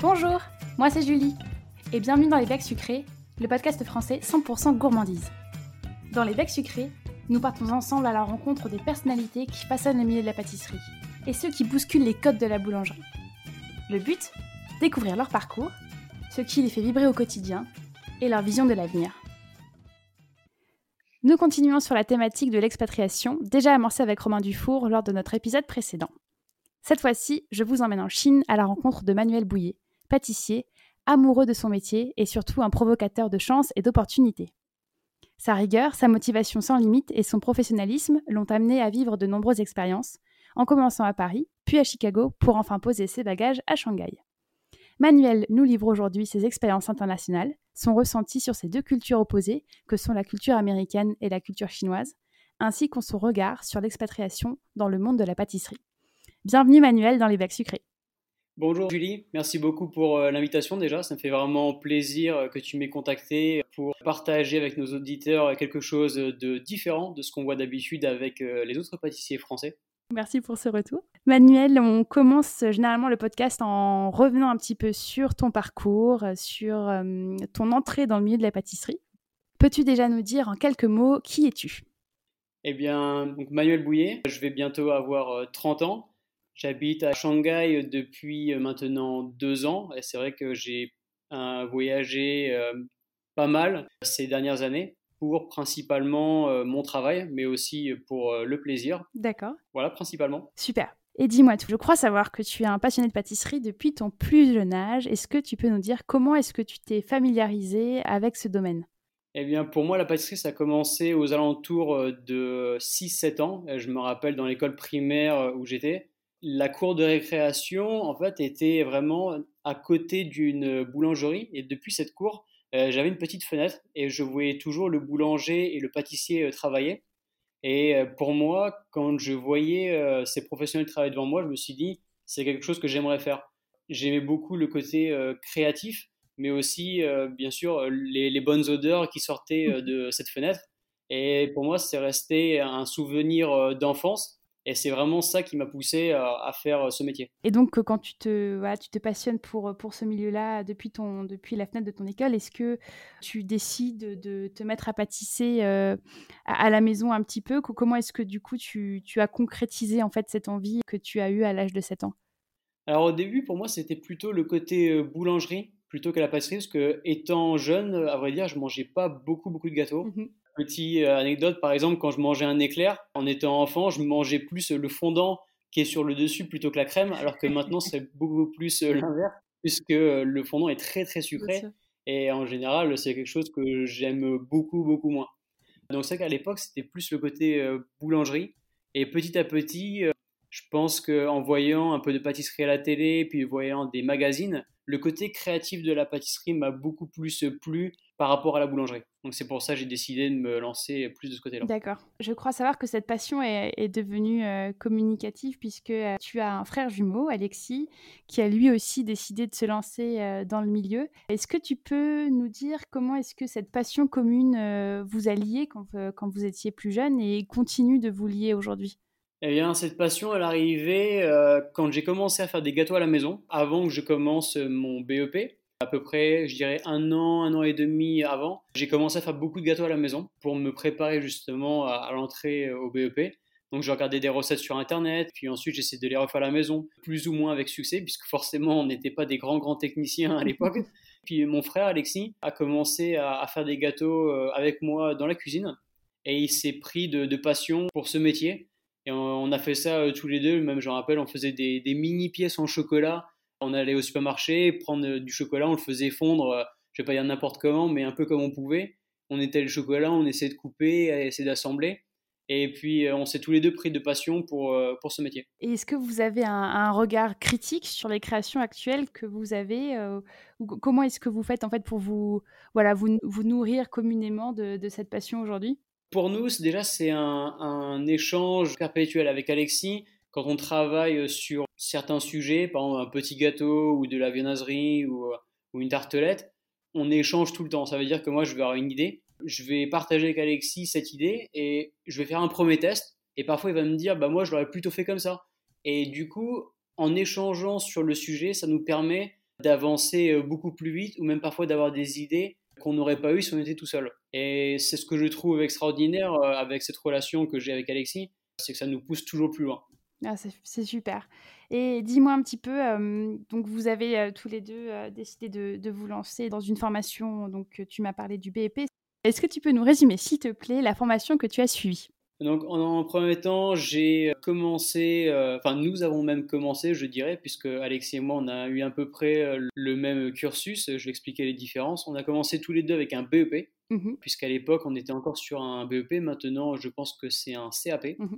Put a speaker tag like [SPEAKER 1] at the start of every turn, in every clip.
[SPEAKER 1] Bonjour, moi c'est Julie, et bienvenue dans Les Becs Sucrés, le podcast français 100% gourmandise. Dans Les Becs Sucrés, nous partons ensemble à la rencontre des personnalités qui façonnent le milieu de la pâtisserie, et ceux qui bousculent les codes de la boulangerie. Le but Découvrir leur parcours, ce qui les fait vibrer au quotidien, et leur vision de l'avenir. Nous continuons sur la thématique de l'expatriation, déjà amorcée avec Romain Dufour lors de notre épisode précédent. Cette fois-ci, je vous emmène en Chine à la rencontre de Manuel Bouillet, pâtissier, amoureux de son métier et surtout un provocateur de chance et d'opportunités. Sa rigueur, sa motivation sans limite et son professionnalisme l'ont amené à vivre de nombreuses expériences, en commençant à Paris, puis à Chicago, pour enfin poser ses bagages à Shanghai. Manuel nous livre aujourd'hui ses expériences internationales, son ressenti sur ces deux cultures opposées, que sont la culture américaine et la culture chinoise, ainsi qu'en son regard sur l'expatriation dans le monde de la pâtisserie. Bienvenue Manuel dans les bacs sucrés.
[SPEAKER 2] Bonjour Julie, merci beaucoup pour euh, l'invitation déjà. Ça me fait vraiment plaisir euh, que tu m'aies contacté pour partager avec nos auditeurs quelque chose de différent de ce qu'on voit d'habitude avec euh, les autres pâtissiers français.
[SPEAKER 1] Merci pour ce retour. Manuel, on commence généralement le podcast en revenant un petit peu sur ton parcours, sur ton entrée dans le milieu de la pâtisserie. Peux-tu déjà nous dire en quelques mots qui es-tu?
[SPEAKER 2] Eh bien, donc Manuel Bouillet, je vais bientôt avoir 30 ans. J'habite à Shanghai depuis euh, maintenant deux ans et c'est vrai que j'ai voyagé euh, pas mal ces dernières années pour principalement euh, mon travail, mais aussi pour le plaisir.
[SPEAKER 1] D'accord.
[SPEAKER 2] Voilà, principalement.
[SPEAKER 1] Super. Et dis-moi tout, je crois savoir que tu es un passionné de pâtisserie depuis ton plus jeune âge. Est-ce que tu peux nous dire comment est-ce que tu t'es familiarisé avec ce domaine?
[SPEAKER 2] Eh bien, pour moi, la pâtisserie, ça a commencé aux alentours de 6-7 ans. Je me rappelle dans l'école primaire où j'étais, la cour de récréation, en fait, était vraiment à côté d'une boulangerie. Et depuis cette cour, euh, j'avais une petite fenêtre et je voyais toujours le boulanger et le pâtissier euh, travailler. Et euh, pour moi, quand je voyais ces professionnels travailler devant moi, je me suis dit, c'est quelque chose que j'aimerais faire. J'aimais beaucoup le côté créatif, mais aussi, bien sûr, les, bonnes odeurs qui sortaient de cette fenêtre. Et pour moi, c'est resté un souvenir d'enfance et c'est vraiment ça qui m'a poussé à, faire euh, ce métier.
[SPEAKER 1] Et donc, quand tu te, tu te passionnes pour, pour ce milieu-là depuis, ton, depuis la fenêtre de ton école, est-ce que tu décides de te mettre à pâtisser euh, à, la maison un petit peu? Comment est-ce que du coup tu, tu, as concrétisé en fait cette envie que tu as eue à l'âge de 7 ans?
[SPEAKER 2] Alors au début, pour moi, c'était plutôt le côté euh, boulangerie plutôt que la pâtisserie, parce que étant jeune, à vrai dire, je mangeais pas beaucoup beaucoup de gâteaux. Mmh Petite euh, anecdote, par exemple, quand je mangeais un éclair, en étant enfant, je mangeais plus le fondant qui est sur le dessus plutôt que la crème, alors que maintenant, c'est beaucoup plus euh, l'inverse, puisque euh, le fondant est très très sucré. Et en général, c'est quelque chose que j'aime beaucoup, beaucoup moins. Donc c'est vrai qu'à l'époque, c'était plus le côté boulangerie. Et petit à petit, je pense qu'en voyant un peu de pâtisserie à la télé, puis voyant des magazines, le côté créatif de la pâtisserie m'a beaucoup plus plu par rapport à la boulangerie. Donc c'est pour ça que j'ai décidé de me lancer plus de ce côté-là.
[SPEAKER 1] D'accord. Je crois savoir que cette passion est, devenue euh, communicative puisque euh, tu as un frère jumeau, Alexis, qui a lui aussi décidé de se lancer euh, dans le milieu. Est-ce que tu peux nous dire comment est-ce que cette passion commune vous a lié quand, quand vous étiez plus jeune et continue de vous lier aujourd'hui?
[SPEAKER 2] Eh bien, cette passion, elle arrivait quand j'ai commencé à faire des gâteaux à la maison, avant que je commence mon BEP à peu près, je dirais, un an, un an et demi avant, j'ai commencé à faire beaucoup de gâteaux à la maison pour me préparer justement à, l'entrée euh, au BEP. Donc j'ai regardé des recettes sur internet, puis ensuite j'essaie de les refaire à la maison, plus ou moins avec succès, puisque forcément on n'était pas des grands grands techniciens à l'époque. Puis mon frère Alexis a commencé à, faire des gâteaux euh, avec moi dans la cuisine, et il s'est pris de, passion pour ce métier. Et on, a fait ça euh, tous les deux, même je rappelle, on faisait des mini pièces en chocolat on allait au supermarché, prendre du chocolat, on le faisait fondre, euh, je vais pas dire n'importe comment, mais un peu comme on pouvait. On était le chocolat, on essayait de couper, essayer d'assembler. Et puis, euh, on s'est tous les deux pris de passion pour, euh, pour ce métier.
[SPEAKER 1] Et est-ce que vous avez un, regard critique sur les créations actuelles que vous avez Comment est-ce que vous faites en fait pour vous, voilà, vous, vous nourrir communément de, cette passion aujourd'hui?
[SPEAKER 2] Pour nous, déjà, c'est un, un, échange perpétuel avec Alexis. Quand on travaille sur certains sujets, par exemple un petit gâteau ou de la viennoiserie ou, euh, ou une tartelette, on échange tout le temps. Ça veut dire que moi, je vais avoir une idée, je vais partager avec Alexis cette idée et je vais faire un premier test. Et parfois, il va me dire, bah moi, je l'aurais plutôt fait comme ça. Et du coup, en échangeant sur le sujet, ça nous permet d'avancer beaucoup plus vite ou même parfois d'avoir des idées qu'on n'aurait pas eu si on était tout seul. Et c'est ce que je trouve extraordinaire avec cette relation que j'ai avec Alexis, c'est que ça nous pousse toujours plus loin.
[SPEAKER 1] Ah, c'est super. Et dis-moi un petit peu, donc vous avez tous les deux décidé de, de, vous lancer dans une formation, donc tu m'as parlé du BEP. Est-ce que tu peux nous résumer, s'il te plaît, la formation que tu as suivie?
[SPEAKER 2] Donc, en, premier temps, j'ai commencé, enfin, nous avons même commencé, je dirais, puisque Alexis et moi, on a eu à peu près le même cursus. Je vais expliquer les différences. On a commencé tous les deux avec un BEP, mmh puisqu'à l'époque, on était encore sur un BEP. Maintenant, je pense que c'est un CAP. Mmh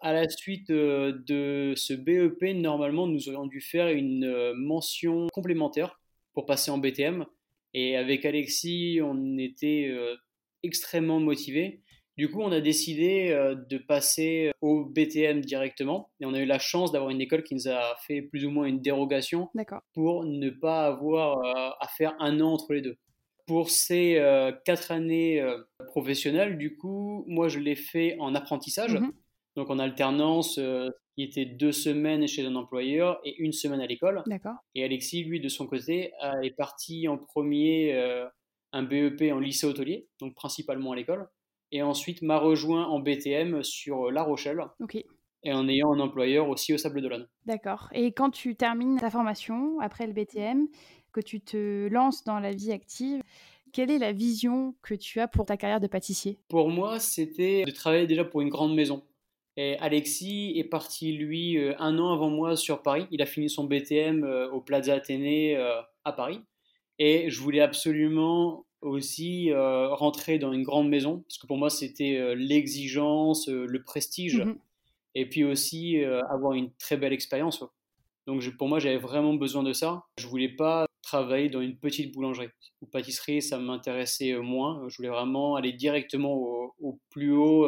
[SPEAKER 2] à la suite euh, de ce BEP, normalement, nous aurions dû faire une euh, mention complémentaire pour passer en BTM. Et avec Alexis, on était euh, extrêmement motivés. Du coup, on a décidé de passer au BTM directement. Et on a eu la chance d'avoir une école qui nous a fait plus ou moins une dérogation pour ne pas avoir à faire un an entre les deux. Pour ces quatre années professionnelles, du coup, moi, je l'ai fait en apprentissage. Mmh donc en alternance, euh, qui était deux semaines chez un employeur et une semaine à l'école.
[SPEAKER 1] D'accord.
[SPEAKER 2] Et Alexis, lui, de son côté, est parti en premier euh, un BEP en lycée hôtelier, donc principalement à l'école, et ensuite m'a rejoint en BTM sur La Rochelle.
[SPEAKER 1] Ok.
[SPEAKER 2] Et en ayant un employeur aussi au Sable d'Olonne.
[SPEAKER 1] D'accord. Et quand tu termines ta formation après le BTM, que tu te lances dans la vie active, quelle est la vision que tu as pour ta carrière de pâtissier?
[SPEAKER 2] Pour moi, c'était de travailler déjà pour une grande maison. Et Alexis est parti, lui, euh, un an avant moi sur Paris. Il a fini son BTM euh, au Plaza Athénée euh, à Paris. Et je voulais absolument aussi rentrer dans une grande maison, parce que pour moi, c'était l'exigence, le prestige, mmh et puis aussi avoir une très belle expérience. Donc pour moi, j'avais vraiment besoin de ça. Je voulais pas travailler dans une petite boulangerie ou pâtisserie, ça m'intéressait moins. Je voulais vraiment aller directement au, au plus haut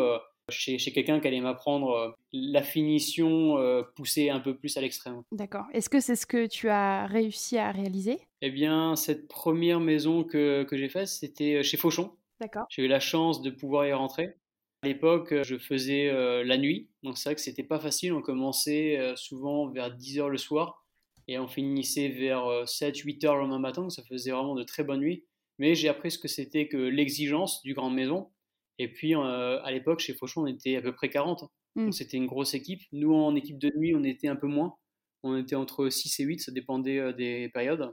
[SPEAKER 2] chez, quelqu'un qui allait m'apprendre euh, la finition euh, poussée un peu plus à l'extrême.
[SPEAKER 1] D'accord. Est-ce que c'est ce que tu as réussi à réaliser?
[SPEAKER 2] Eh bien, cette première maison que, que j'ai faite, c'était euh, chez Fauchon.
[SPEAKER 1] D'accord.
[SPEAKER 2] J'ai eu la chance de pouvoir y rentrer. À l'époque, je faisais la nuit, donc c'est vrai que c'était pas facile. On commençait souvent vers 10h le soir et on finissait vers 7-8h le lendemain matin, donc ça faisait vraiment de très bonnes nuits. Mais j'ai appris ce que c'était que l'exigence du grande maison et puis, euh, à l'époque, chez Fauchon, on était à peu près 40. Mmh. Donc, c'était une grosse équipe. Nous, en équipe de nuit, on était un peu moins. On était entre 6 et 8, ça dépendait euh, des périodes.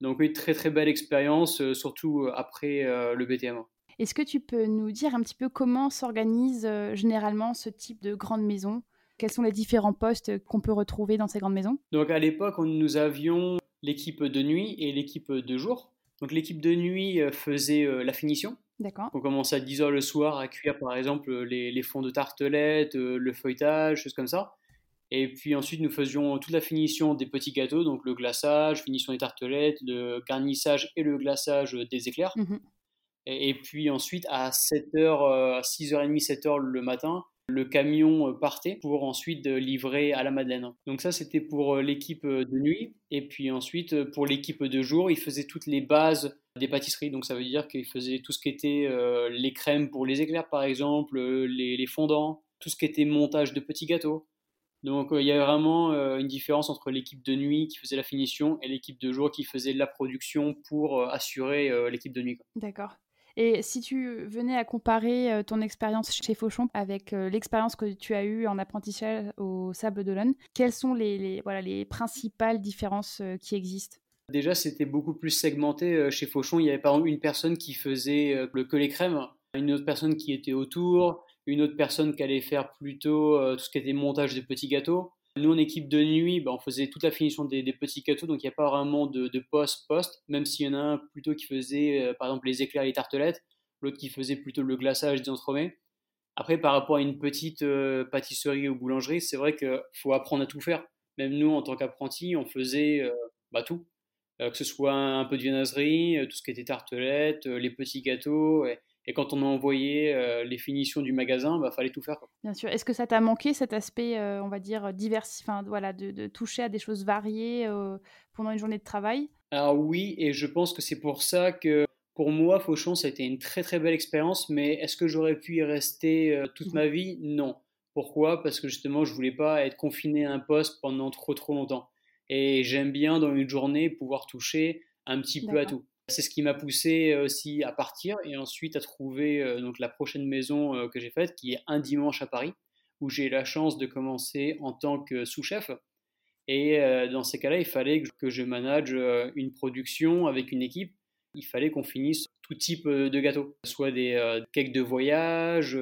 [SPEAKER 2] Donc, oui, très très belle expérience, euh, surtout après le BTM.
[SPEAKER 1] Est-ce que tu peux nous dire un petit peu comment s'organise généralement ce type de grande maison? Quels sont les différents postes qu'on peut retrouver dans ces grandes maisons?
[SPEAKER 2] Donc, à l'époque, nous avions l'équipe de nuit et l'équipe de jour. Donc, l'équipe de nuit faisait la finition.
[SPEAKER 1] D'accord.
[SPEAKER 2] On commençait à 10h le soir à cuire par exemple les, fonds de tartelettes, euh, le feuilletage, choses comme ça. Et puis ensuite, nous faisions toute la finition des petits gâteaux, donc le glaçage, finition des tartelettes, le garnissage et le glaçage des éclairs. Mmh et, puis ensuite, à 7h, 6h30, 7h le matin, le camion partait pour ensuite livrer à la Madeleine. Donc ça, c'était pour l'équipe de nuit. Et puis ensuite, pour l'équipe de jour, ils faisaient toutes les bases des pâtisseries. Donc ça veut dire qu'ils faisaient tout ce qui était euh, les crèmes pour les éclairs par exemple, euh, les, fondants, tout ce qui était montage de petits gâteaux. Donc euh, il y a vraiment une différence entre l'équipe de nuit qui faisait la finition et l'équipe de jour qui faisait la production pour assurer l'équipe de nuit.
[SPEAKER 1] D'accord. Et si tu venais à comparer ton expérience chez Fauchon avec l'expérience que tu as eue en apprentissage au Sable d'Olonne, quelles sont les, voilà, les principales différences qui existent?
[SPEAKER 2] Déjà, c'était beaucoup plus segmenté. Euh, chez Fauchon, il y avait par exemple une personne qui faisait euh, que les crèmes, une autre personne qui était autour, une autre personne qui allait faire plutôt euh, tout ce qui était montage de petits gâteaux. Nous, en équipe de nuit, bah, on faisait toute la finition des, petits gâteaux, donc il n'y a pas vraiment de, post-post, même s'il y en a un plutôt qui faisait, par exemple, les éclairs et les tartelettes, l'autre qui faisait plutôt le glaçage des entremets. Après, par rapport à une petite pâtisserie ou boulangerie, c'est vrai qu'il faut apprendre à tout faire. Même nous, en tant qu'apprentis, on faisait bah, tout. Euh, que ce soit un peu de viennoiserie, euh, tout ce qui était tartelettes, euh, les petits gâteaux. Quand on a envoyé les finitions du magasin, il bah, fallait tout faire.
[SPEAKER 1] Bien sûr. Est-ce que ça t'a manqué cet aspect, on va dire, divers, enfin, voilà, de, toucher à des choses variées pendant une journée de travail?
[SPEAKER 2] Alors oui, et je pense que c'est pour ça que pour moi, Fauchon, ça a été une très très belle expérience, mais est-ce que j'aurais pu y rester toute mmh ma vie? Non. Pourquoi? Parce que justement, je voulais pas être confiné à un poste pendant trop trop longtemps. Et j'aime bien dans une journée pouvoir toucher un petit peu à tout. C'est ce qui m'a poussé aussi à partir et ensuite à trouver donc la prochaine maison que j'ai faite, qui est un dimanche à Paris, où j'ai eu la chance de commencer en tant que sous-chef. Et dans ces cas-là, il fallait que je manage une production avec une équipe. Il fallait qu'on finisse tout type de gâteaux, soit des cakes de voyage,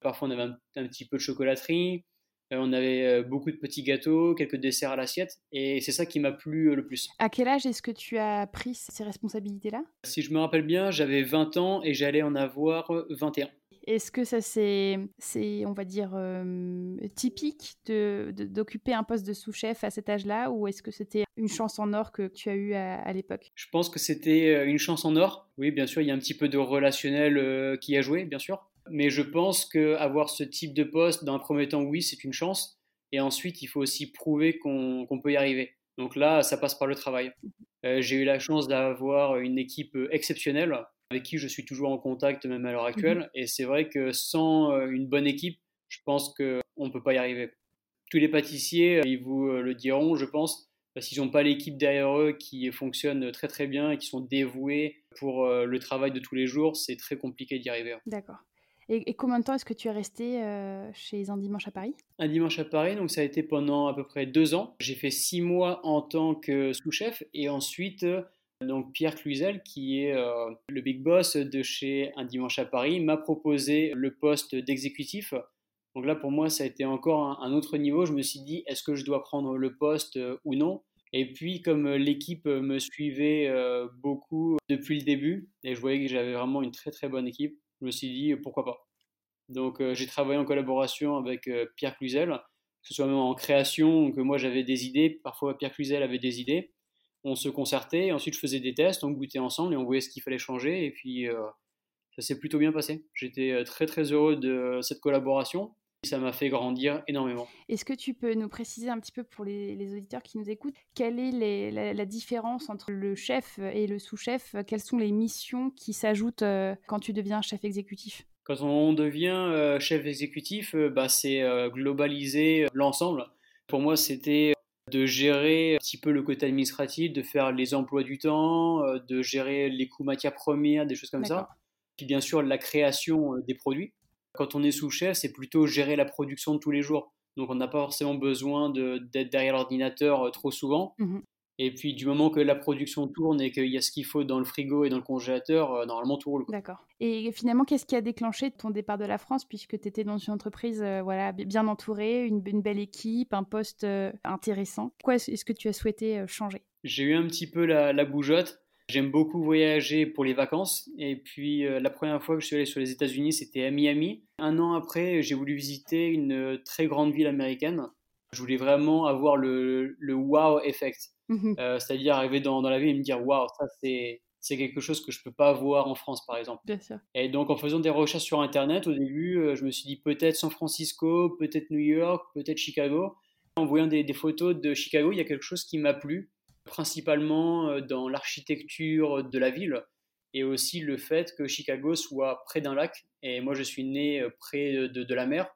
[SPEAKER 2] parfois on avait un petit peu de chocolaterie, euh, on avait euh, beaucoup de petits gâteaux, quelques desserts à l'assiette, et c'est ça qui m'a plu euh, le plus.
[SPEAKER 1] À quel âge est-ce que tu as pris ces responsabilités-là?
[SPEAKER 2] Si je me rappelle bien, j'avais 20 ans et j'allais en avoir 21.
[SPEAKER 1] Est-ce que ça c'est, on va dire, typique de, d'occuper un poste de sous-chef à cet âge-là, ou est-ce que c'était une chance en or que tu as eu à, l'époque?
[SPEAKER 2] Je pense que c'était une chance en or. Oui, bien sûr, il y a un petit peu de relationnel qui a joué, bien sûr. Mais je pense qu'avoir ce type de poste, dans un premier temps, oui, c'est une chance. Et ensuite, il faut aussi prouver qu'on peut y arriver. Donc là, ça passe par le travail. Euh, j'ai eu la chance d'avoir une équipe exceptionnelle avec qui je suis toujours en contact, même à l'heure actuelle. Mhm. Et c'est vrai que sans euh, une bonne équipe, je pense qu'on ne peut pas y arriver. Tous les pâtissiers, ils vous le diront, je pense, s'ils n'ont pas l'équipe derrière eux qui fonctionne très très bien et qui sont dévoués pour euh, le travail de tous les jours, c'est très compliqué d'y arriver.
[SPEAKER 1] D'accord. Et, combien de temps est-ce que tu es resté euh, chez Un Dimanche à Paris?
[SPEAKER 2] Un Dimanche à Paris, donc ça a été pendant à peu près deux ans. J'ai fait six mois en tant que sous-chef et ensuite, euh, donc Pierre Cluzel, qui est euh, le big boss de chez Un Dimanche à Paris, m'a proposé le poste d'exécutif. Donc là, pour moi, ça a été encore un, autre niveau. Je me suis dit, est-ce que je dois prendre le poste ou non? Et puis, comme l'équipe me suivait beaucoup depuis le début, et je voyais que j'avais vraiment une très très bonne équipe, je me suis dit pourquoi pas. Donc euh, j'ai travaillé en collaboration avec euh, Pierre Cluzel, que ce soit même en création, que moi j'avais des idées, parfois Pierre Cluzel avait des idées. On se concertait, ensuite je faisais des tests, on goûtait ensemble et on voyait ce qu'il fallait changer. Et puis euh, ça s'est plutôt bien passé. J'étais très très heureux de cette collaboration. Ça m'a fait grandir énormément.
[SPEAKER 1] Est-ce que tu peux nous préciser un petit peu pour les, auditeurs qui nous écoutent, quelle est la, différence entre le chef et le sous-chef? Quelles sont les missions qui s'ajoutent euh, quand tu deviens chef exécutif?
[SPEAKER 2] Quand on devient euh, chef exécutif, euh, bah, c'est globaliser l'ensemble. Pour moi, c'était de gérer un petit peu le côté administratif, de faire les emplois du temps, de gérer les coûts matières premières, des choses comme ça. Puis bien sûr, la création des produits. Quand on est sous-chef, c'est plutôt gérer la production de tous les jours. Donc on n'a pas forcément besoin d'être derrière l'ordinateur euh, trop souvent. Mmh et puis du moment que la production tourne et qu'il y a ce qu'il faut dans le frigo et dans le congélateur, euh, normalement tout roule.
[SPEAKER 1] D'accord. Et finalement, qu'est-ce qui a déclenché ton départ de la France puisque tu étais dans une entreprise euh, voilà, bien entourée, une, belle équipe, un poste intéressant? Quoi est-ce que tu as souhaité changer?
[SPEAKER 2] J'ai eu un petit peu la bougeotte. J'aime beaucoup voyager pour les vacances. Et puis, euh, la première fois que je suis allé sur les États-Unis, c'était à Miami. Un an après, j'ai voulu visiter une très grande ville américaine. Je voulais vraiment avoir le, le wow effect. Mhm. Euh, c'est-à-dire arriver dans, dans, la ville et me dire wow, ça c'est. C'est quelque chose que je ne peux pas voir en France, par exemple.
[SPEAKER 1] Bien sûr.
[SPEAKER 2] Et donc, en faisant des recherches sur Internet, au début, euh, je me suis dit peut-être San Francisco, peut-être New York, peut-être Chicago. En voyant des, des photos de Chicago, il y a quelque chose qui m'a plu principalement euh, dans l'architecture de la ville et aussi le fait que Chicago soit près d'un lac. Et moi, je suis né euh, près de, la mer.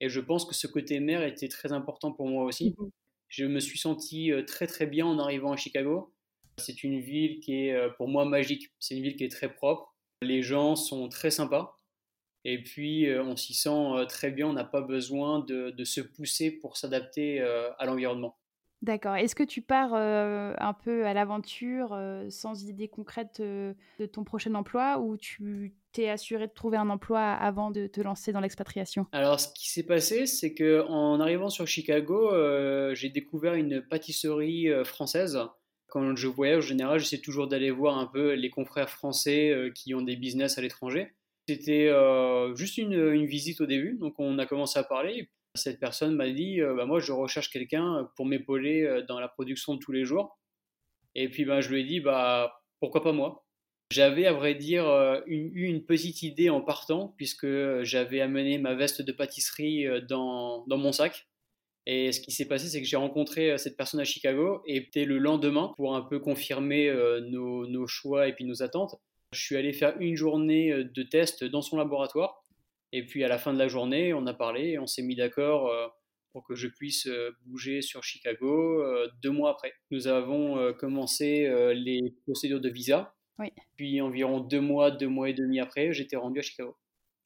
[SPEAKER 2] Et je pense que ce côté mer était très important pour moi aussi. Mhm. Je me suis senti euh, très très bien en arrivant à Chicago. C'est une ville qui est pour moi magique. C'est une ville qui est très propre. Les gens sont très sympas. Et puis on s'y sent très bien. On n'a pas besoin de, de, se pousser pour s'adapter à l'environnement.
[SPEAKER 1] D'accord. Est-ce que tu pars euh, un peu à l'aventure euh, sans idée concrète euh, de ton prochain emploi ou tu t'es assuré de trouver un emploi avant de te lancer dans l'expatriation?
[SPEAKER 2] Alors, ce qui s'est passé, c'est que en arrivant sur Chicago, j'ai découvert une pâtisserie française. Quand je voyage, en général, j'essaie toujours d'aller voir un peu les confrères français qui ont des business à l'étranger. C'était juste une, une, visite au début, donc on a commencé à parler cette personne m'a dit euh, bah, Moi, je recherche quelqu'un pour m'épauler euh, dans la production de tous les jours. Et puis, bah, je lui ai dit bah, Pourquoi pas moi? J'avais, à vrai dire, euh, eu une, petite idée en partant, puisque j'avais amené ma veste de pâtisserie dans, dans mon sac. Et ce qui s'est passé, c'est que j'ai rencontré cette personne à Chicago et c'était le lendemain pour un peu confirmer nos, nos, choix et puis nos attentes. Je suis allé faire une journée de test dans son laboratoire et puis à la fin de la journée, on a parlé et on s'est mis d'accord euh, pour que je puisse bouger sur Chicago deux mois après. Nous avons commencé les procédures de visa. Puis environ deux mois, deux mois et demi après, j'étais rendu à Chicago.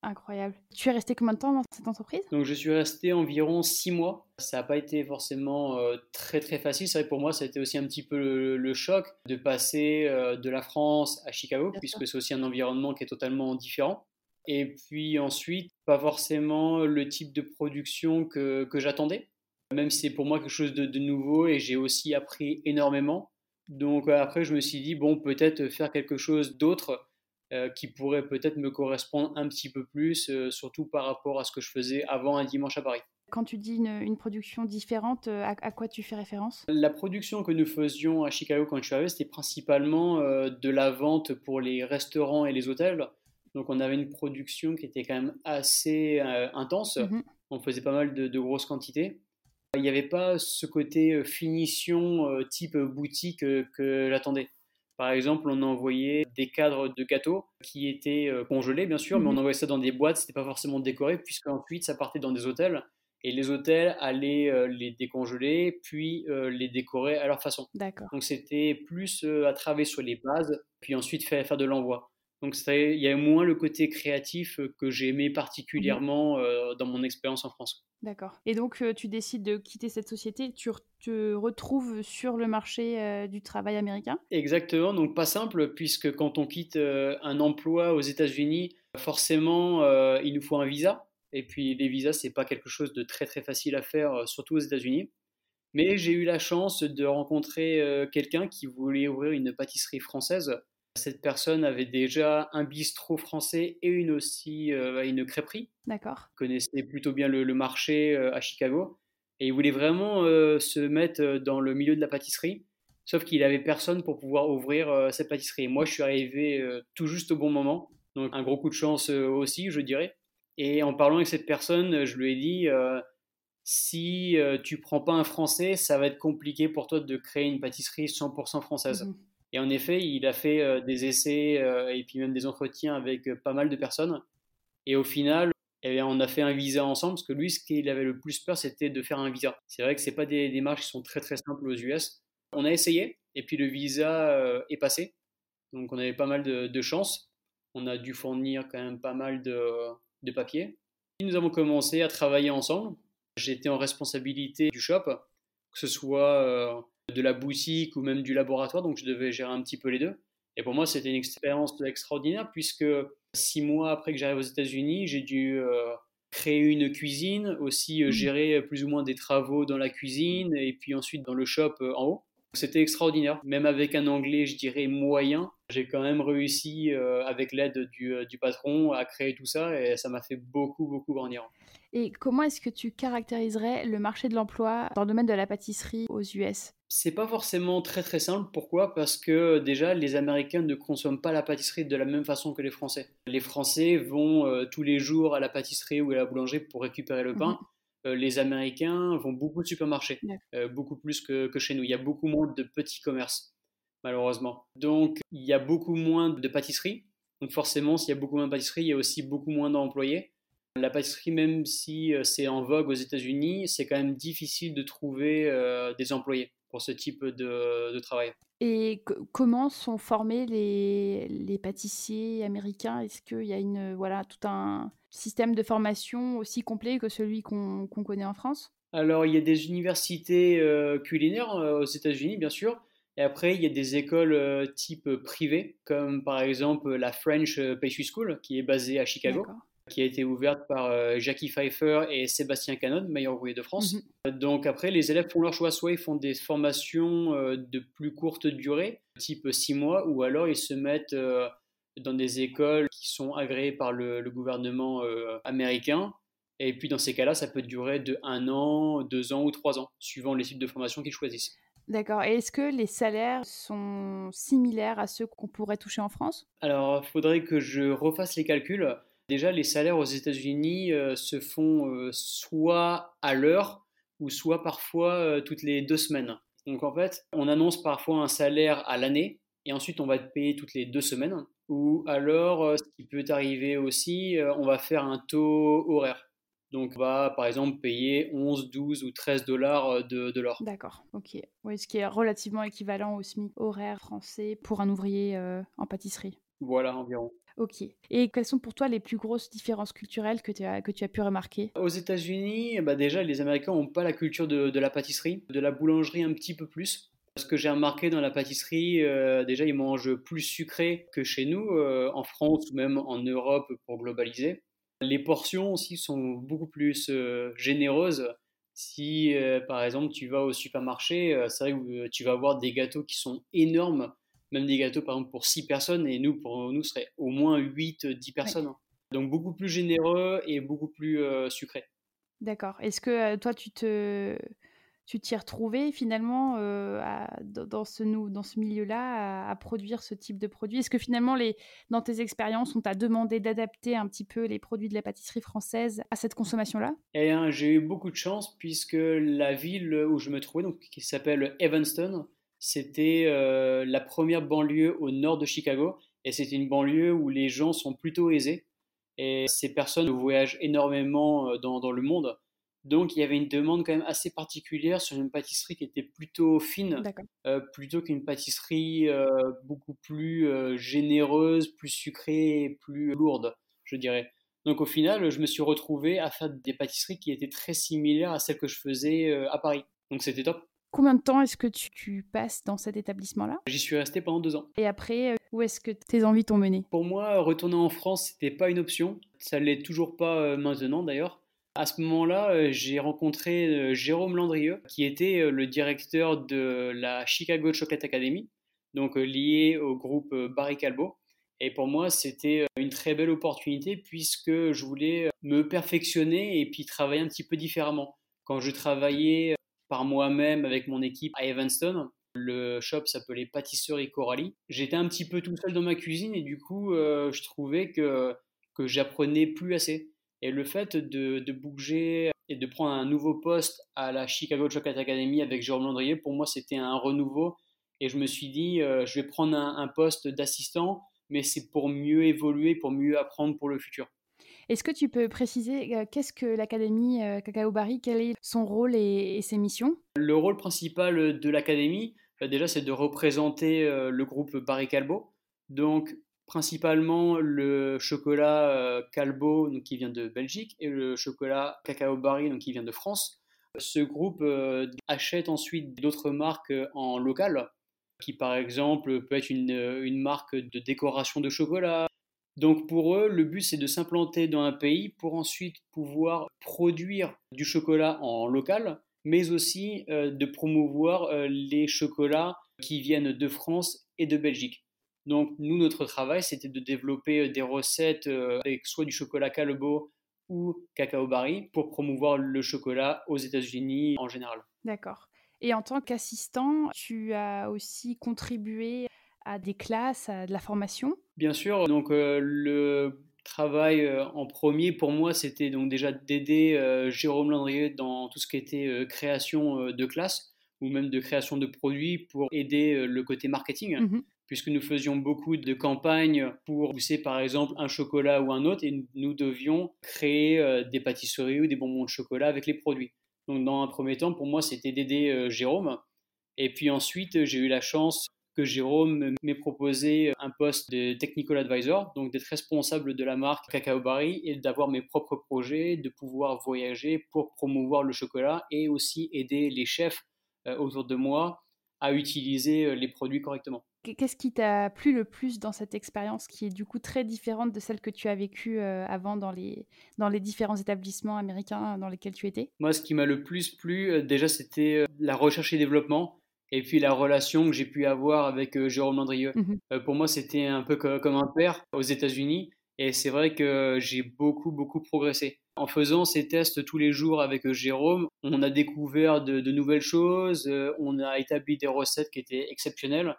[SPEAKER 1] Incroyable. Tu es resté combien de temps dans cette entreprise?
[SPEAKER 2] Donc je suis resté environ six mois. Ça n'a pas été forcément euh, très très facile. C'est vrai pour moi, ça a été aussi un petit peu le, choc de passer euh, de la France à Chicago, puisque c'est aussi un environnement qui est totalement différent. Et puis ensuite, pas forcément le type de production que, que j'attendais, même si c'est pour moi quelque chose de, de nouveau et j'ai aussi appris énormément. Donc après, je me suis dit, bon, peut-être faire quelque chose d'autre euh, qui pourrait peut-être me correspondre un petit peu plus, euh, surtout par rapport à ce que je faisais avant un dimanche à Paris.
[SPEAKER 1] Quand tu dis une, production différente, euh, à, quoi tu fais référence?
[SPEAKER 2] La production que nous faisions à Chicago quand je suis arrivé, c'était principalement de la vente pour les restaurants et les hôtels. Donc on avait une production qui était quand même assez intense. Mhm. On faisait pas mal de, de grosses quantités. Il n'y avait pas ce côté finition type boutique que j'attendais. Par exemple, on envoyait des cadres de gâteaux qui étaient euh, congelés, bien sûr, mais on mhm. envoyait ça dans des boîtes, c'était pas forcément décoré, puisqu'ensuite ça partait dans des hôtels et les hôtels allaient euh, les décongeler puis euh, les décorer à leur façon.
[SPEAKER 1] D'accord.
[SPEAKER 2] Donc c'était plus à travailler sur les bases, puis ensuite faire, faire de l'envoi. Donc il y a moins le côté créatif que j'ai aimé particulièrement mhm. dans mon expérience en France.
[SPEAKER 1] D'accord. Et donc, tu décides de quitter cette société, tu te retrouves sur le marché du travail américain?
[SPEAKER 2] Exactement, donc pas simple, puisque quand on quitte un emploi aux États-Unis, forcément, il nous faut un visa. Et puis, les visas, c'est pas quelque chose de très très facile à faire, surtout aux États-Unis. Mais j'ai eu la chance de rencontrer quelqu'un qui voulait ouvrir une pâtisserie française cette personne avait déjà un bistrot français et une aussi euh, une crêperie.
[SPEAKER 1] D'accord.
[SPEAKER 2] Connaissait plutôt bien le, marché euh, à Chicago et il voulait vraiment euh, se mettre dans le milieu de la pâtisserie. Sauf qu'il avait personne pour pouvoir ouvrir cette pâtisserie. moi, je suis arrivé tout juste au bon moment, donc un gros coup de chance aussi, je dirais. Et en parlant avec cette personne, je lui ai dit si tu prends pas un français, ça va être compliqué pour toi de créer une pâtisserie 100% française. Mhm. Et en effet, il a fait euh, des essais euh, et puis même des entretiens avec euh, pas mal de personnes. Et au final, eh on a fait un visa ensemble parce que lui, ce qu'il avait le plus peur, c'était de faire un visa. C'est vrai que ce pas des démarches qui sont très très simples aux US. On a essayé et puis le visa est passé. Donc on avait pas mal de, de chance. On a dû fournir quand même pas mal de, de papiers. Nous avons commencé à travailler ensemble. J'étais en responsabilité du shop, que ce soit de la boutique ou même du laboratoire, donc je devais gérer un petit peu les deux. Et pour moi, c'était une expérience extraordinaire puisque six mois après que j'arrive aux États-Unis, j'ai dû euh, créer une cuisine, aussi euh, mmh. gérer plus ou moins des travaux dans la cuisine et puis ensuite dans le shop euh, en haut. C'était extraordinaire, même avec un anglais, je dirais, moyen. J'ai quand même réussi, avec l'aide du, du, patron, à créer tout ça et ça m'a fait beaucoup, beaucoup grandir.
[SPEAKER 1] Et comment est-ce que tu caractériserais le marché de l'emploi dans le domaine de la pâtisserie aux US
[SPEAKER 2] c'est pas forcément très très simple. Pourquoi? Parce que déjà, les Américains ne consomment pas la pâtisserie de la même façon que les Français. Les Français vont euh, tous les jours à la pâtisserie ou à la boulangerie pour récupérer le pain. Mhm. Euh, les Américains vont beaucoup au supermarché, euh, beaucoup plus que, que, chez nous. Il y a beaucoup moins de petits commerces, malheureusement. Donc, il y a beaucoup moins de pâtisseries. Donc, forcément, s'il y a beaucoup moins de pâtisseries, il y a aussi beaucoup moins d'employés. La pâtisserie, même si c'est en vogue aux États-Unis, c'est quand même difficile de trouver des employés pour ce type de, travail.
[SPEAKER 1] Et comment sont formés les, les pâtissiers américains? Est-ce qu'il y a une, voilà, tout un système de formation aussi complet que celui qu'on connaît en France?
[SPEAKER 2] Alors, il y a des universités euh, culinaires euh, aux États-Unis, bien sûr. Et après, il y a des écoles euh, type privées, comme par exemple la French Pastry School, qui est basée à Chicago qui a été ouverte par euh, Jackie Pfeiffer et Sébastien Canon, meilleur ouvrier de France. Mhm. Donc après, les élèves font leur choix, soit ils font des formations euh, de plus courte durée, type 6 mois, ou alors ils se mettent euh, dans des écoles qui sont agréées par le, gouvernement américain. Et puis dans ces cas-là, ça peut durer de 1 an, 2 ans ou 3 ans, suivant les types de formation qu'ils choisissent.
[SPEAKER 1] D'accord. Et est-ce que les salaires sont similaires à ceux qu'on pourrait toucher en France?
[SPEAKER 2] Alors, il faudrait que je refasse les calculs. Déjà, les salaires aux États-Unis euh, se font euh, soit à l'heure ou soit parfois euh, toutes les deux semaines. Donc en fait, on annonce parfois un salaire à l'année et ensuite on va être payé toutes les deux semaines. Ou alors, ce qui peut arriver aussi, on va faire un taux horaire. Donc, on va par exemple payer 11, 12 ou 13 dollars de, de.
[SPEAKER 1] D'accord, ok. Oui, ce qui est relativement équivalent au SMIC horaire français pour un ouvrier en pâtisserie.
[SPEAKER 2] Voilà, environ.
[SPEAKER 1] Ok. Et quelles sont pour toi les plus grosses différences culturelles que tu as, que tu as pu remarquer?
[SPEAKER 2] Aux États-Unis, bah déjà, les Américains n'ont pas la culture de, de, la pâtisserie, de la boulangerie un petit peu plus. Ce que j'ai remarqué dans la pâtisserie, euh, déjà, ils mangent plus sucré que chez nous, euh, en France ou même en Europe pour globaliser. Les portions aussi sont beaucoup plus euh, généreuses. Si, par exemple, tu vas au supermarché, c'est vrai que tu vas avoir des gâteaux qui sont énormes même des gâteaux par exemple pour 6 personnes et nous pour nous ce serait au moins 8 10 personnes. Hein. Donc beaucoup plus généreux et beaucoup plus euh, sucré.
[SPEAKER 1] D'accord. Est-ce que euh, toi tu te tu t'y retrouvé finalement euh, dans ce, dans ce milieu-là à, produire ce type de produit? Est-ce que finalement, les, dans tes expériences, on t'a demandé d'adapter un petit peu les produits de la pâtisserie française à cette consommation-là?
[SPEAKER 2] Eh j'ai eu beaucoup de chance puisque la ville où je me trouvais, donc, qui s'appelle Evanston, c'était euh, la première banlieue au nord de Chicago et c'était une banlieue où les gens sont plutôt aisés et ces personnes voyagent énormément euh, dans, le monde. Donc il y avait une demande quand même assez particulière sur une pâtisserie qui était plutôt fine, euh, plutôt qu'une pâtisserie beaucoup plus généreuse, plus sucrée et plus lourde, je dirais. Donc au final, je me suis retrouvé à faire des pâtisseries qui étaient très similaires à celles que je faisais à Paris. Donc c'était top.
[SPEAKER 1] Combien de temps est-ce que tu, passes dans cet établissement-là?
[SPEAKER 2] J'y suis resté pendant deux ans.
[SPEAKER 1] Et après, euh, où est-ce que tes envies t'ont mené?
[SPEAKER 2] Pour moi, retourner en France, c'était pas une option. Ça l'est toujours pas euh, maintenant d'ailleurs. À ce moment-là, euh, j'ai rencontré Jérôme Landrieux, qui était le directeur de la Chicago Chocolate Academy, donc lié au groupe Barry Calbo. Et pour moi, c'était une très belle opportunité puisque je voulais me perfectionner et puis travailler un petit peu différemment. Quand je travaillais par moi-même avec mon équipe à Evanston. Le shop s'appelait Pâtisserie Coralie. J'étais un petit peu tout seul dans ma cuisine et du coup, euh, je trouvais que, que j'apprenais plus assez. Et le fait de, bouger et de prendre un nouveau poste à la Chicago Chocolate Academy avec Jérôme Landrier, pour moi, c'était un renouveau. Et je me suis dit, euh, je vais prendre un poste d'assistant, mais c'est pour mieux évoluer, pour mieux apprendre pour le futur.
[SPEAKER 1] Est-ce que tu peux préciser euh, qu'est-ce que l'Académie euh, Cacao Barry, quel est son rôle et, ses missions?
[SPEAKER 2] Le rôle principal de l'Académie, euh, déjà, c'est de représenter le groupe Barry Calbo. Donc, principalement le chocolat Calbo, donc, qui vient de Belgique, et le chocolat Cacao Barry, donc, qui vient de France. Ce groupe achète ensuite d'autres marques en local, qui par exemple peut être une marque de décoration de chocolat, donc pour eux, le but c'est de s'implanter dans un pays pour ensuite pouvoir produire du chocolat en local, mais aussi euh, de promouvoir euh, les chocolats qui viennent de France et de Belgique. Donc nous, notre travail, c'était de développer euh, des recettes avec soit du chocolat Calbo ou cacao barry pour promouvoir le chocolat aux États-Unis en général.
[SPEAKER 1] D'accord. Et en tant qu'assistant, tu as aussi contribué à des classes, à de la formation?
[SPEAKER 2] Bien sûr, donc euh, le travail euh, en premier pour moi, c'était donc déjà d'aider euh, Jérôme Landrier dans tout ce qui était création de classes ou même de création de produits pour aider le côté marketing. Mmh puisque nous faisions beaucoup de campagnes pour pousser par exemple un chocolat ou un autre et nous devions créer des pâtisseries ou des bonbons de chocolat avec les produits. Donc dans un premier temps, pour moi, c'était d'aider Jérôme. Et puis ensuite, j'ai eu la chance que Jérôme m'ait proposé un poste de technical advisor, donc d'être responsable de la marque Cacao Barry et d'avoir mes propres projets, de pouvoir voyager pour promouvoir le chocolat et aussi aider les chefs euh, autour de moi à utiliser euh, les produits correctement.
[SPEAKER 1] Qu'est-ce qui t'a plu le plus dans cette expérience qui est du coup très différente de celle que tu as vécue euh, avant dans les, dans les différents établissements américains dans lesquels tu étais?
[SPEAKER 2] Moi, ce qui m'a le plus plu, déjà, c'était la recherche et développement et puis la relation que j'ai pu avoir avec euh, Jérôme Landrieux. Mmh euh, pour moi, c'était un peu comme un père aux États-Unis. Et c'est vrai que j'ai beaucoup, beaucoup progressé. En faisant ces tests tous les jours avec euh, Jérôme, on a découvert de, nouvelles choses, on a établi des recettes qui étaient exceptionnelles.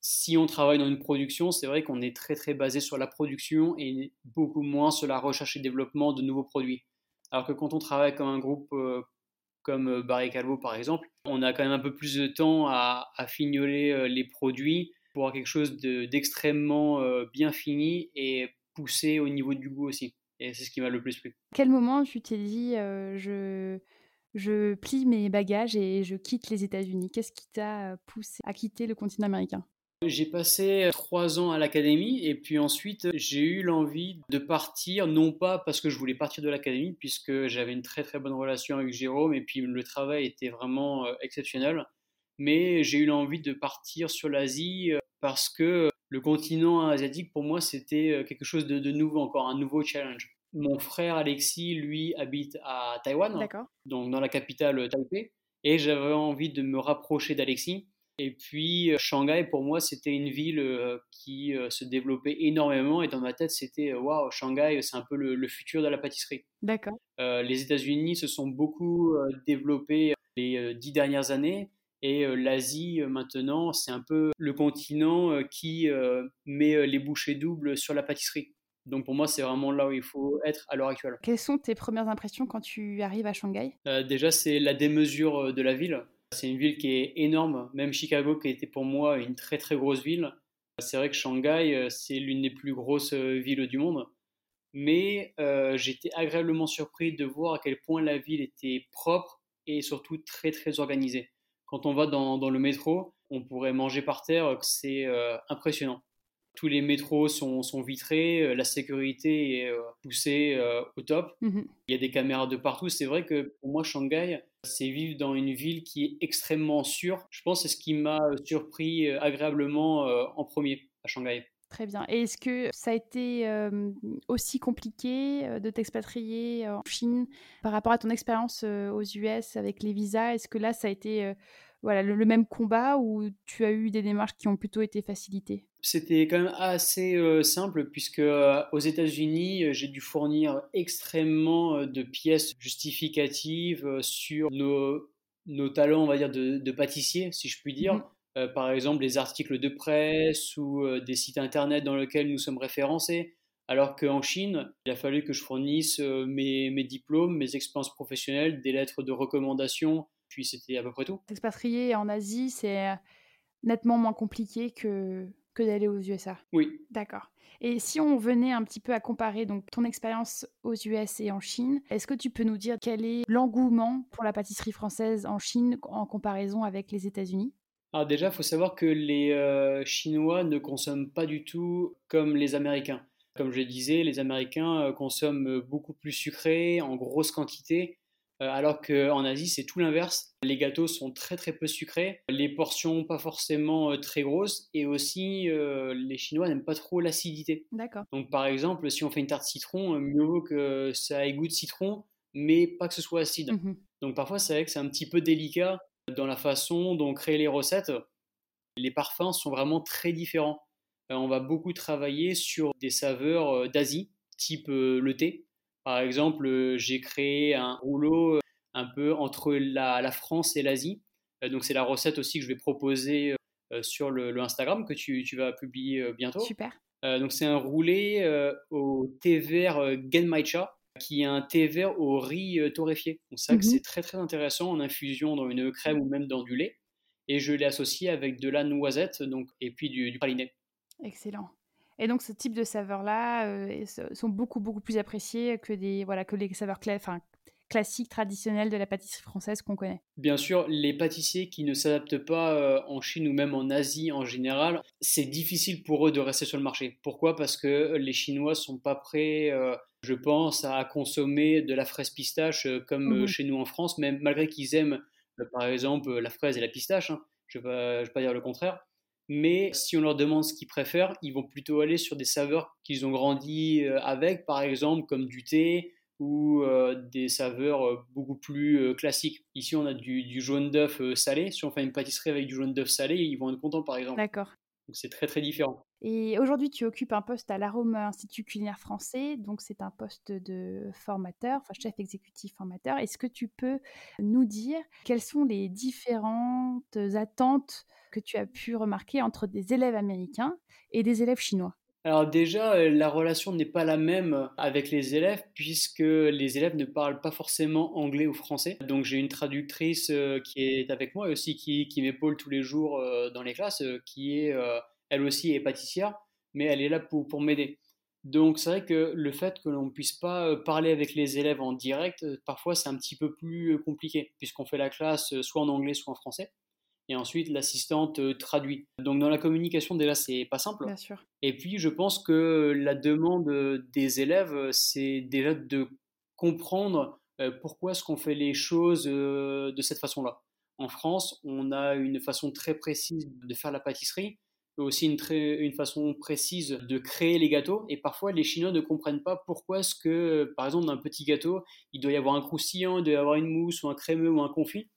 [SPEAKER 2] Si on travaille dans une production, c'est vrai qu'on est très, très basé sur la production et beaucoup moins sur la recherche et développement de nouveaux produits. Alors que quand on travaille comme un groupe comme euh, Barry Calvo par exemple, on a quand même un peu plus de temps à, fignoler euh, les produits pour avoir quelque chose d'extrêmement euh, bien fini et poussé au niveau du goût aussi. Et c'est ce qui m'a le plus plu.
[SPEAKER 1] Quel moment tu t'es dit je, je plie mes bagages et je quitte les États-Unis? Qu'est-ce qui t'a poussé à quitter le continent américain?
[SPEAKER 2] J'ai passé trois ans à l'académie et puis ensuite j'ai eu l'envie de partir, non pas parce que je voulais partir de l'académie, puisque j'avais une très très bonne relation avec Jérôme et puis le travail était vraiment exceptionnel, mais j'ai eu l'envie de partir sur l'Asie parce que le continent asiatique pour moi c'était quelque chose de, de nouveau, encore un nouveau challenge. Mon frère Alexis, lui, habite à Taïwan, donc dans la capitale Taipei, et j'avais envie de me rapprocher d'Alexis et puis euh, Shanghai, pour moi, c'était une ville euh, qui euh, se développait énormément. Et dans ma tête, c'était waouh, Shanghai, c'est un peu le, futur de la pâtisserie.
[SPEAKER 1] D'accord.
[SPEAKER 2] les États-Unis se sont beaucoup développés les dix dernières années. Et l'Asie, maintenant, c'est un peu le continent qui met les bouchées doubles sur la pâtisserie. Donc pour moi, c'est vraiment là où il faut être à l'heure actuelle.
[SPEAKER 1] Quelles sont tes premières impressions quand tu arrives à Shanghai?
[SPEAKER 2] Déjà, c'est la démesure de la ville. C'est une ville qui est énorme, même Chicago qui était pour moi une très très grosse ville. C'est vrai que Shanghai, euh, c'est l'une des plus grosses euh, villes du monde. Mais euh, j'étais agréablement surpris de voir à quel point la ville était propre et surtout très très organisée. Quand on va dans, dans le métro, on pourrait manger par terre, c'est impressionnant tous les métros sont, sont, vitrés, la sécurité est poussée au top. Mmh Il y a des caméras de partout. C'est vrai que pour moi, Shanghai, c'est vivre dans une ville qui est extrêmement sûre. Je pense que c'est ce qui m'a euh, surpris euh, agréablement euh, en premier à Shanghai.
[SPEAKER 1] Très bien. Et est-ce que ça a été aussi compliqué de t'expatrier en Chine par rapport à ton expérience aux US avec les visas? Est-ce que là, ça a été voilà, le, même combat ou tu as eu des démarches qui ont plutôt été facilitées?
[SPEAKER 2] C'était quand même assez euh, simple puisque euh, aux États-Unis, euh, j'ai dû fournir extrêmement de pièces justificatives sur nos, nos, talents, on va dire, de, de pâtissier, si je puis dire. Mhm. par exemple, des articles de presse ou des sites internet dans lesquels nous sommes référencés. Alors qu'en Chine, il a fallu que je fournisse mes, mes diplômes, mes expériences professionnelles, des lettres de recommandation, puis c'était à peu près tout.
[SPEAKER 1] S'expatrier en Asie, c'est nettement moins compliqué que, que d'aller aux USA.
[SPEAKER 2] Oui.
[SPEAKER 1] D'accord. Et si on venait un petit peu à comparer donc ton expérience aux US et en Chine, est-ce que tu peux nous dire quel est l'engouement pour la pâtisserie française en Chine en comparaison avec les États-Unis?
[SPEAKER 2] Alors déjà, il faut savoir que les euh, Chinois ne consomment pas du tout comme les Américains. Comme je le disais, les Américains euh, consomment beaucoup plus sucré, en grosse quantité, alors qu'en Asie, c'est tout l'inverse. Les gâteaux sont très très peu sucrés, les portions pas forcément euh, très grosses, et aussi euh, les Chinois n'aiment pas trop l'acidité.
[SPEAKER 1] D'accord.
[SPEAKER 2] Donc par exemple, si on fait une tarte citron, mieux vaut que ça ait goût de citron, mais pas que ce soit acide. Mmh Donc parfois, c'est vrai que c'est un petit peu délicat dans la façon dont créer les recettes. Les parfums sont vraiment très différents. on va beaucoup travailler sur des saveurs d'Asie, type le thé. Par exemple, euh, j'ai créé un rouleau euh, un peu entre la, France et l'Asie. Euh, donc c'est la recette aussi que je vais proposer sur le, Instagram que tu, vas publier bientôt.
[SPEAKER 1] Super.
[SPEAKER 2] donc c'est un roulé au thé vert Genmaicha qui est un thé vert au riz torréfié. Donc ça, mmh c'est très très intéressant en infusion dans une crème ou même dans du lait. Et je l'ai associé avec de la noisette donc, et puis du, du praliné.
[SPEAKER 1] Excellent. Et donc, ce type de saveurs-là euh, sont beaucoup, beaucoup plus appréciés que, des, voilà, que les saveurs classiques, traditionnelles de la pâtisserie française qu'on connaît.
[SPEAKER 2] Bien sûr, les pâtissiers qui ne s'adaptent pas euh, en Chine ou même en Asie en général, c'est difficile pour eux de rester sur le marché. Pourquoi? Parce que les Chinois sont pas prêts, euh, je pense, à consommer de la fraise pistache comme mmh chez nous en France, même malgré qu'ils aiment, par exemple, la fraise et la pistache. Hein. je ne vais, vais, pas dire le contraire mais si on leur demande ce qu'ils préfèrent, ils vont plutôt aller sur des saveurs qu'ils ont grandi euh, avec, par exemple comme du thé ou euh, des saveurs euh, beaucoup plus classiques. Ici, on a du, jaune d'œuf salé. Si on fait une pâtisserie avec du jaune d'œuf salé, ils vont être contents, par exemple.
[SPEAKER 1] D'accord.
[SPEAKER 2] Donc c'est très très différent.
[SPEAKER 1] Et aujourd'hui, tu occupes un poste à l'Arôme Institut culinaire français, donc c'est un poste de formateur, enfin chef exécutif formateur. Est-ce que tu peux nous dire quelles sont les différentes attentes que tu as pu remarquer entre des élèves américains et des élèves chinois?
[SPEAKER 2] Alors déjà, euh, la relation n'est pas la même avec les élèves puisque les élèves ne parlent pas forcément anglais ou français. Donc j'ai une traductrice euh, qui est avec moi et aussi qui, m'épaule tous les jours euh, dans les classes, qui est, elle aussi est pâtissière, mais elle est là pour, pour m'aider. Donc c'est vrai que le fait que l'on ne puisse pas parler avec les élèves en direct, parfois c'est un petit peu plus compliqué, puisqu'on fait la classe soit en anglais, soit en français et ensuite l'assistante traduit. Donc dans la communication déjà c'est pas simple.
[SPEAKER 1] Bien sûr.
[SPEAKER 2] Et puis je pense que la demande des élèves c'est déjà de comprendre pourquoi est-ce qu'on fait les choses de cette façon-là. En France, on a une façon très précise de faire la pâtisserie, aussi une, très, une façon précise de créer les gâteaux. Et parfois, les Chinois ne comprennent pas pourquoi est-ce que, par exemple, dans un petit gâteau, il doit y avoir un croustillant, il doit y avoir une mousse ou un crémeux ou un confit.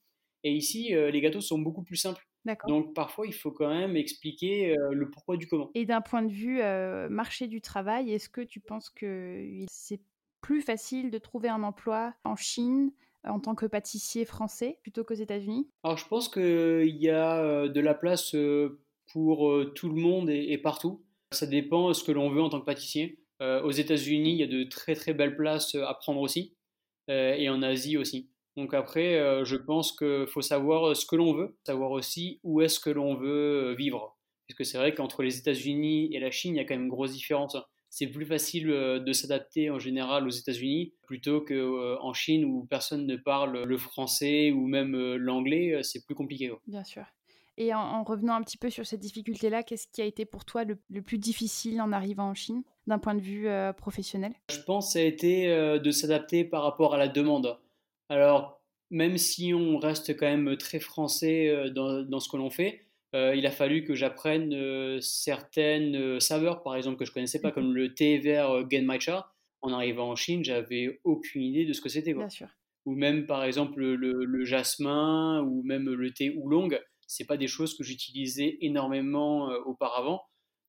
[SPEAKER 2] Et ici, euh, les gâteaux sont beaucoup plus simples. Donc parfois, il faut quand même expliquer euh, le pourquoi du comment.
[SPEAKER 1] Et d'un point de vue euh, marché du travail, est-ce que tu penses que c'est plus facile de trouver un emploi en Chine en tant que pâtissier français plutôt qu'aux États-Unis?
[SPEAKER 2] Alors je pense qu'il y a de la place pour tout le monde et, partout. Ça dépend de ce que l'on veut en tant que pâtissier. aux États-Unis, il y a de très très belles places à prendre aussi, et en Asie aussi. Donc après, euh, je pense qu'il faut savoir euh, ce que l'on veut, savoir aussi où est-ce que l'on veut euh, vivre. Parce que c'est vrai qu'entre les États-Unis et la Chine, il y a quand même une grosse différence. C'est plus facile de s'adapter en général aux États-Unis plutôt qu'en Chine où personne ne parle le français ou même l'anglais. C'est plus compliqué.
[SPEAKER 1] Bien sûr. Et en, revenant un petit peu sur cette difficulté-là, qu'est-ce qui a été pour toi le, plus difficile en arrivant en Chine, d'un point de vue professionnel?
[SPEAKER 2] Je pense que ça a été de s'adapter par rapport à la demande. Alors, même si on reste quand même très français euh, dans, ce que l'on fait, euh, il a fallu que j'apprenne euh, certaines saveurs, par exemple, que je connaissais pas, comme le thé vert Genmaicha. En arrivant en Chine, j'avais aucune idée de ce que c'était.
[SPEAKER 1] Bien sûr.
[SPEAKER 2] Ou même, par exemple, le, jasmin ou même le thé oolong, c'est pas des choses que j'utilisais énormément auparavant.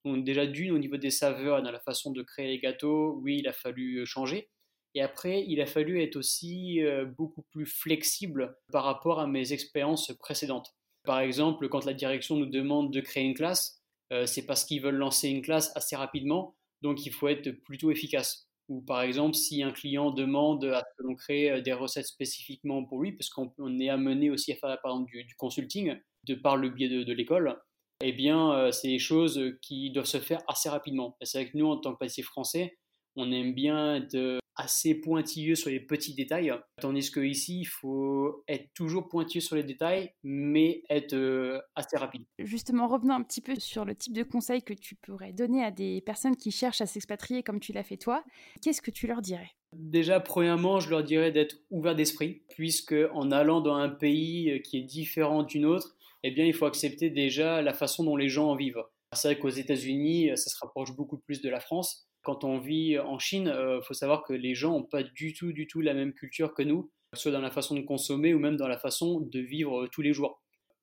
[SPEAKER 2] Donc déjà d'une au niveau des saveurs et dans la façon de créer les gâteaux, oui, il a fallu changer. Et après, il a fallu être aussi euh, beaucoup plus flexible par rapport à mes expériences précédentes. Par exemple, quand la direction nous demande de créer une classe, euh, c'est parce qu'ils veulent lancer une classe assez rapidement, donc il faut être plutôt efficace. Ou par exemple, si un client demande à ce que l'on crée euh, des recettes spécifiquement pour lui, parce qu'on est amené aussi à faire du, consulting de par le biais de, l'école, eh bien, c'est des choses qui doivent se faire assez rapidement. c'est avec nous, en tant que pâtissier français, on aime bien être assez pointilleux sur les petits détails, tandis que ici il faut être toujours pointilleux sur les détails, mais être euh, assez rapide.
[SPEAKER 1] Justement, revenons un petit peu sur le type de conseils que tu pourrais donner à des personnes qui cherchent à s'expatrier comme tu l'as fait toi. Qu'est-ce que tu leur dirais?
[SPEAKER 2] Déjà, premièrement, je leur dirais d'être ouvert d'esprit, puisque en allant dans un pays qui est différent d'une autre, eh bien, il faut accepter déjà la façon dont les gens en vivent. C'est vrai qu'aux États-Unis, ça se rapproche beaucoup plus de la France, quand on vit en Chine, il euh, faut savoir que les gens n'ont pas du tout, du tout la même culture que nous, soit dans la façon de consommer ou même dans la façon de vivre euh, tous les jours.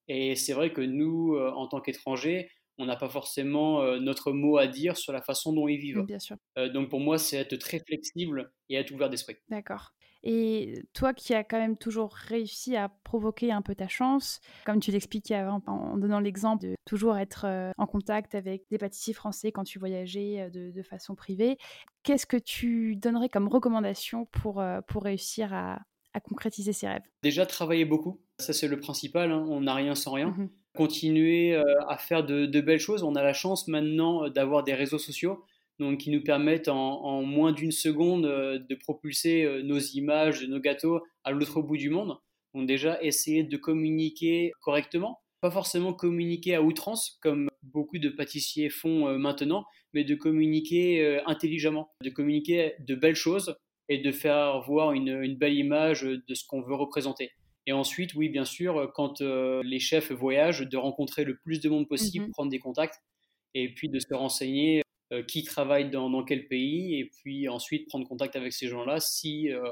[SPEAKER 2] Et c'est vrai que nous, euh, en tant qu'étrangers, on n'a pas forcément notre mot à dire sur la façon dont ils vivent.
[SPEAKER 1] Bien sûr.
[SPEAKER 2] donc pour moi, c'est être très flexible et être ouvert d'esprit.
[SPEAKER 1] D'accord. Et toi qui as quand même toujours réussi à provoquer un peu ta chance, comme tu l'expliquais avant en donnant l'exemple de toujours être euh, en contact avec des pâtissiers français quand tu voyageais euh, de, façon privée, qu'est-ce que tu donnerais comme recommandation pour, euh, pour réussir à, concrétiser ces rêves?
[SPEAKER 2] Déjà travailler beaucoup, ça c'est le principal, hein. on n'a rien sans rien.
[SPEAKER 1] Mmh
[SPEAKER 2] Continuer à faire de, de, belles choses, on a la chance maintenant d'avoir des réseaux sociaux donc qui nous permettent en, moins d'une seconde euh, de propulser euh, nos images, nos gâteaux à l'autre bout du monde. Donc déjà essayer de communiquer correctement, pas forcément communiquer à outrance comme beaucoup de pâtissiers font euh, maintenant, mais de communiquer intelligemment, de communiquer de belles choses et de faire voir une, belle image de ce qu'on veut représenter. Et ensuite, oui, bien sûr, quand les chefs voyagent, de rencontrer le plus de monde possible, mmh prendre des contacts et puis de se renseigner qui travaille dans, quel pays, et puis ensuite prendre contact avec ces gens-là si euh,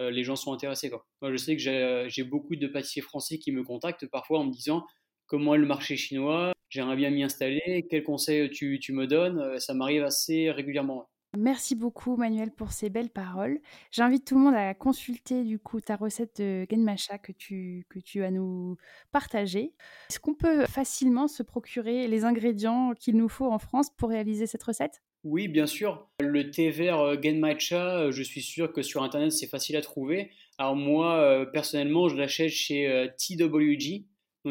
[SPEAKER 2] euh, les gens sont intéressés. Moi, je sais que j'ai beaucoup de pâtissiers français qui me contactent parfois en me disant comment est le marché chinois, j'aimerais bien m'y installer, quels conseils tu me donnes, ça m'arrive assez régulièrement.
[SPEAKER 1] Merci beaucoup Manuel pour ces belles paroles. J'invite tout le monde à consulter du coup ta recette de genmacha que tu, que tu as nous partagée. Est-ce qu'on peut facilement se procurer les ingrédients qu'il nous faut en France pour réaliser cette recette?
[SPEAKER 2] Oui, bien sûr. Le thé vert euh, genmacha, euh, je suis sûr que sur internet c'est facile à trouver. Alors moi euh, personnellement, je l'achète chez TWG,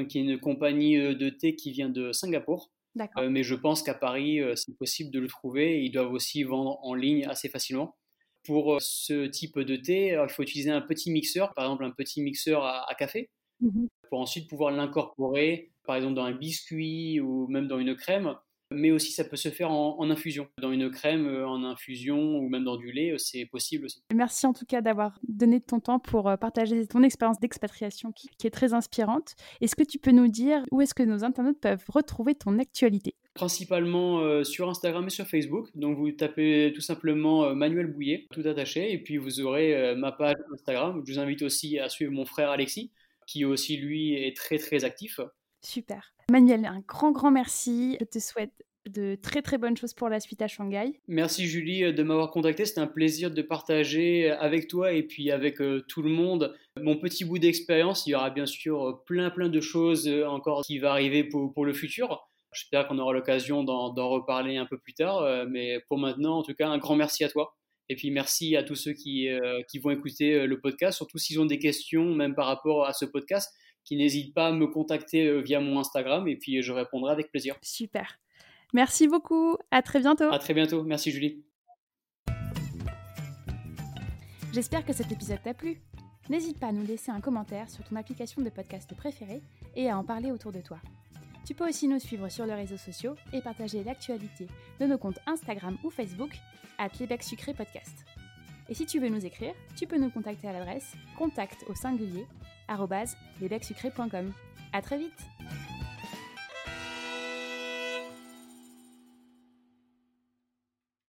[SPEAKER 2] qui est une compagnie de thé qui vient de Singapour.
[SPEAKER 1] D'accord.
[SPEAKER 2] mais je pense qu'à Paris, c'est possible de le trouver. Ils doivent aussi vendre en ligne assez facilement. Pour ce type de thé, il faut utiliser un petit mixeur, par exemple un petit mixeur à, café,
[SPEAKER 1] Mmh
[SPEAKER 2] pour ensuite pouvoir l'incorporer, par exemple dans un biscuit ou même dans une crème mais aussi ça peut se faire en, infusion. Dans une crème, euh, en infusion ou même dans du lait, euh, c'est possible aussi.
[SPEAKER 1] Merci en tout cas d'avoir donné ton temps pour euh, partager ton expérience d'expatriation qui, est très inspirante. Est-ce que tu peux nous dire où est-ce que nos internautes peuvent retrouver ton actualité?
[SPEAKER 2] Principalement sur Instagram et sur Facebook. Donc vous tapez tout simplement Manuel Bouillet, tout attaché, et puis vous aurez ma page Instagram. Je vous invite aussi à suivre mon frère Alexis, qui aussi lui est très très actif.
[SPEAKER 1] Super. Manuel, un grand, grand merci. Je te souhaite de très très bonnes choses pour la suite à Shanghai.
[SPEAKER 2] Merci Julie euh, de m'avoir contacté. C'était un plaisir de partager avec toi et puis avec euh, tout le monde mon petit bout d'expérience. Il y aura bien sûr euh, plein plein de choses encore qui vont arriver pour, pour le futur. J'espère qu'on aura l'occasion d'en reparler un peu plus tard. Mais pour maintenant, en tout cas, un grand merci à toi. Et puis merci à tous ceux qui, qui vont écouter le podcast, surtout s'ils ont des questions, même par rapport à ce podcast qui n'hésite pas à me contacter euh, via mon Instagram et puis je répondrai avec plaisir.
[SPEAKER 1] Super. Merci beaucoup. À très bientôt.
[SPEAKER 2] À très bientôt. Merci Julie.
[SPEAKER 1] J'espère que cet épisode t'a plu. N'hésite pas à nous laisser un commentaire sur ton application de podcast préférée et à en parler autour de toi. Tu peux aussi nous suivre sur les réseaux sociaux et partager l'actualité de nos comptes Instagram ou Facebook à Sucré Podcast. Et si tu veux nous écrire, tu peux nous contacter à l'adresse contact au singulier lesbecsucrés.com. À très vite